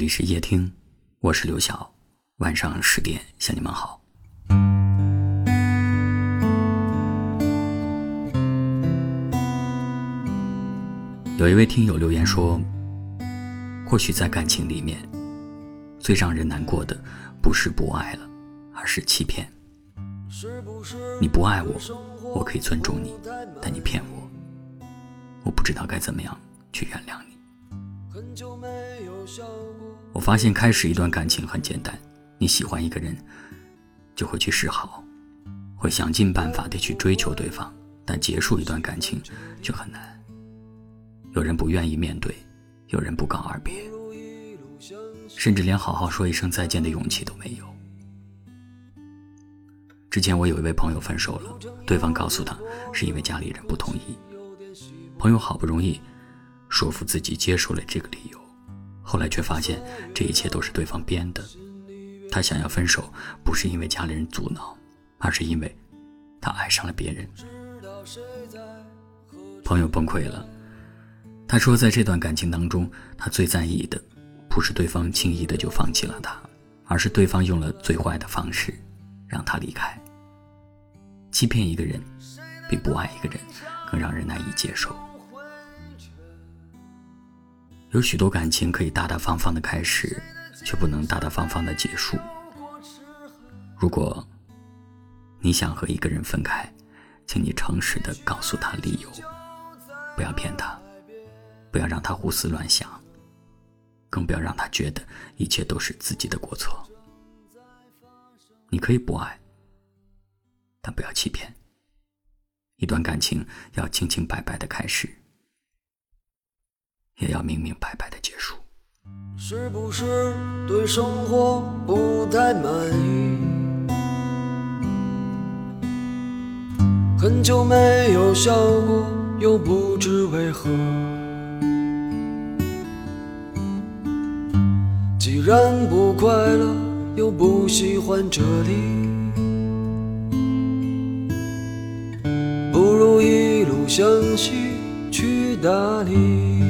这里是夜听，我是刘晓。晚上十点向你们好。有一位听友留言说：“或许在感情里面，最让人难过的不是不爱了，而是欺骗。你不爱我，我可以尊重你，但你骗我，我不知道该怎么样去原谅你。”我发现开始一段感情很简单，你喜欢一个人，就会去示好，会想尽办法的去追求对方，但结束一段感情却很难。有人不愿意面对，有人不告而别，甚至连好好说一声再见的勇气都没有。之前我有一位朋友分手了，对方告诉他是因为家里人不同意，朋友好不容易。说服自己接受了这个理由，后来却发现这一切都是对方编的。他想要分手，不是因为家里人阻挠，而是因为他爱上了别人。朋友崩溃了，他说，在这段感情当中，他最在意的不是对方轻易的就放弃了他，而是对方用了最坏的方式让他离开。欺骗一个人，比不爱一个人更让人难以接受。有许多感情可以大大方方的开始，却不能大大方方的结束。如果你想和一个人分开，请你诚实的告诉他理由，不要骗他，不要让他胡思乱想，更不要让他觉得一切都是自己的过错。你可以不爱，但不要欺骗。一段感情要清清白白的开始。也要明明白白的结束。是不是对生活不太满意？很久没有笑过，又不知为何。既然不快乐，又不喜欢这里，不如一路向西去大理。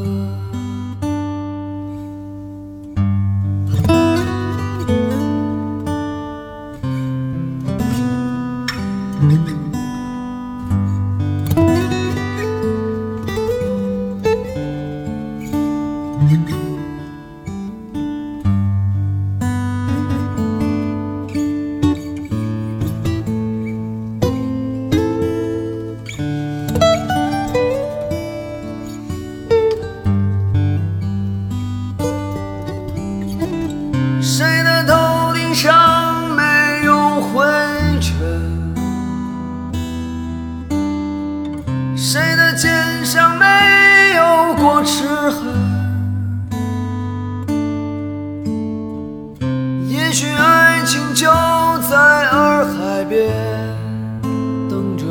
像没有过齿痕，也许爱情就在洱海边等着，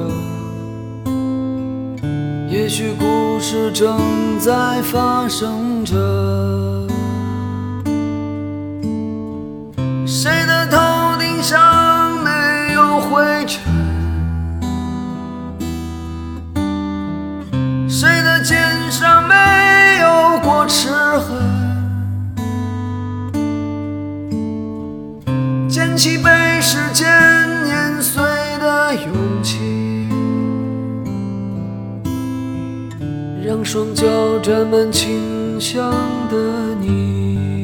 也许故事正在发生着。双脚沾满清香的你。